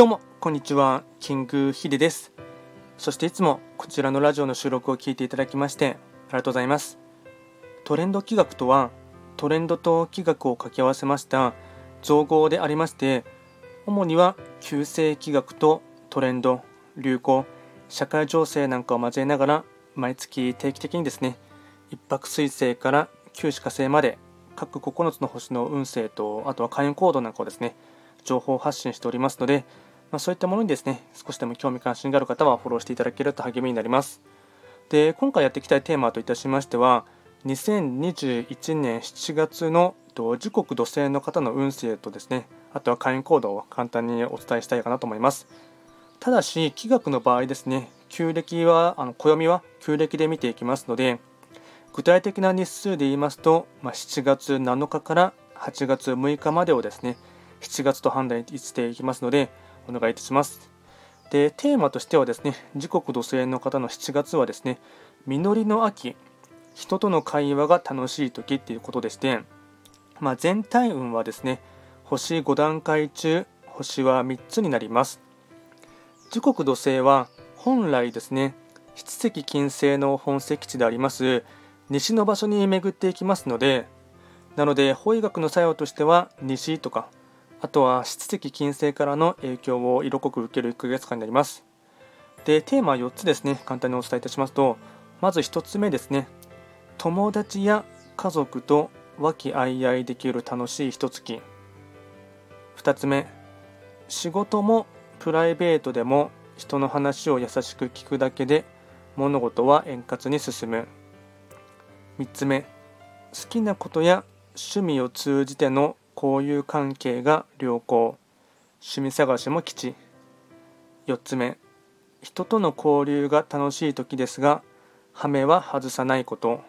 どうも、こんにちは。キングヒデです。そしていつもこちらのラジオの収録を聞いていただきましてありがとうございます。トレンド企画とは、トレンドと企画を掛け合わせました造語でありまして、主には旧世企画とトレンド、流行、社会情勢なんかを交えながら毎月定期的にですね、一泊水星から旧歯火星まで各9つの星の運勢とあとは開運行動なんかをですね情報発信しておりますので、まあ、そういったものにですね少しでも興味関心がある方はフォローしていただけると励みになります。で今回やっていきたいテーマといたしましては2021年7月の時刻土星の方の運勢とですねあとは会員行動を簡単にお伝えしたいかなと思います。ただし気学の場合ですね旧暦はあの暦は旧暦で見ていきますので具体的な日数で言いますと、まあ、7月7日から8月6日までをですね7月と判断していきますのでお願いいたします。でテーマとしてはですね時刻土星の方の7月はですね実りの秋人との会話が楽しい時っていうことでして、まあ、全体運はですね星5段階中星は3つになります。時刻土星は本来ですね七石金星の本石地であります西の場所に巡っていきますのでなので法医学の作用としては西とかあとは七石金星からの影響を色濃く受ける1ヶ月間になります。でテーマ4つですね簡単にお伝えいたしますとまず1つ目ですね。友達や家族と和気あいあいできる楽しいひと月2つ目仕事もプライベートでも人の話を優しく聞くだけで物事は円滑に進む。3つ目好きなことや趣味を通じての交友関係が良好。趣味探しも吉。4つ目。人との交流が楽しい時ですがハメは外さないこと。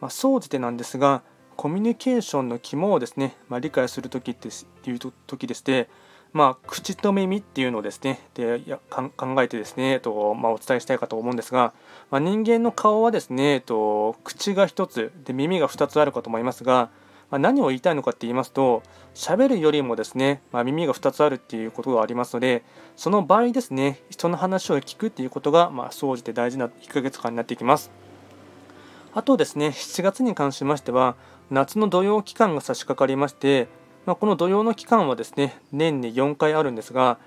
まあ、総じてなんですがコミュニケーションの肝をですね、まあ、理解する時っていう時でしてまあ、口と耳っていうのをですねでや考えてですねと、まあ、お伝えしたいかと思うんですが、まあ、人間の顔はですねと口が1つで耳が2つあるかと思いますが、まあ、何を言いたいのかって言いますと喋るよりもですね、まあ、耳が2つあるっていうことがありますのでその場合ですね人の話を聞くっていうことが、まあ、総じて大事な1ヶ月間になっていきます。あとですね7月に関しましては夏の土曜期間が差し掛かりましてまあ、この土曜の期間はですね年に4回あるんですが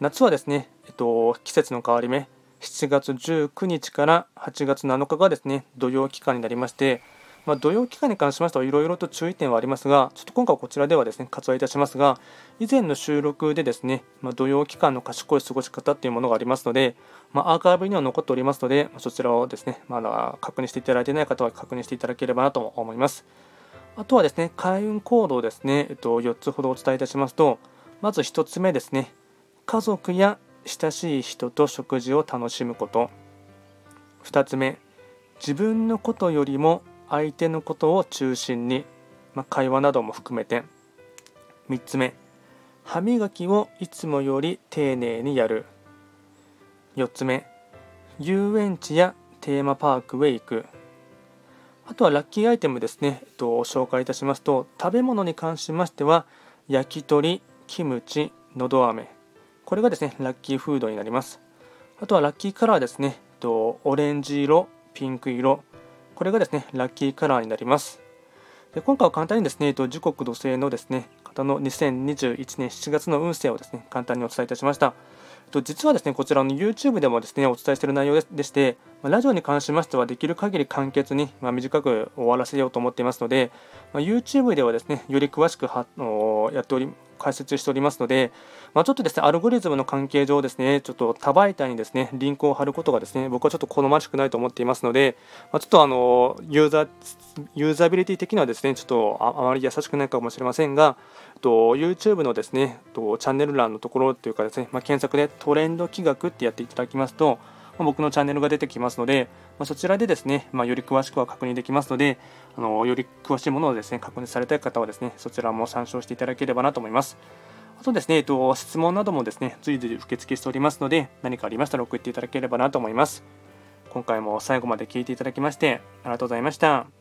夏はですね、えっと、季節の変わり目7月19日から8月7日がですね土曜期間になりまして、まあ、土曜期間に関しましてはいろいろと注意点はありますがちょっと今回はこちらではですね割愛いたしますが以前の収録でですね、まあ、土曜期間の賢い過ごし方っていうものがありますので、まあ、アーカイブには残っておりますのでそちらをですねまだ確認していただいていない方は確認していただければなと思います。あとはですね、開運行動ですね、えっと、4つほどお伝えいたしますと、まず1つ目ですね、家族や親しい人と食事を楽しむこと。2つ目、自分のことよりも相手のことを中心に、まあ、会話なども含めて。3つ目、歯磨きをいつもより丁寧にやる。4つ目、遊園地やテーマパークへ行く。あとはラッキーアイテムですね、えっと、紹介いたしますと、食べ物に関しましては、焼き鳥、キムチ、のど飴。これがですね、ラッキーフードになります。あとはラッキーカラーですね、えっと、オレンジ色、ピンク色。これがですね、ラッキーカラーになります。で今回は簡単にですね、時刻土星のですね、方の2021年7月の運勢をですね、簡単にお伝えいたしました。と実はですねこちらの YouTube でもですねお伝えしている内容でして、まラジオに関しましてはできる限り簡潔に、ま短く終わらせようと思っていますので、ま YouTube ではですねより詳しくやっており解説しておりますので、まあ、ちょっとですね、アルゴリズムの関係上ですね、ちょっと多媒体にですね、リンクを貼ることがですね、僕はちょっと好ましくないと思っていますので、まあ、ちょっとあの、ユーザー、ユーザビリティ的にはですね、ちょっとあまり優しくないかもしれませんが、と YouTube のですねとチャンネル欄のところというかですね、まあ、検索でトレンド企画ってやっていただきますと、ま、僕のチャンネルが出てきますので、ま、そちらでですね、まより詳しくは確認できますのであのより詳しいものをですね確認されたい方はですねそちらも参照していただければなと思います。あとですね、えっと、質問などもですね、随時受付しておりますので、何かありましたら送っていただければなと思います。今回も最後まで聞いていただきまして、ありがとうございました。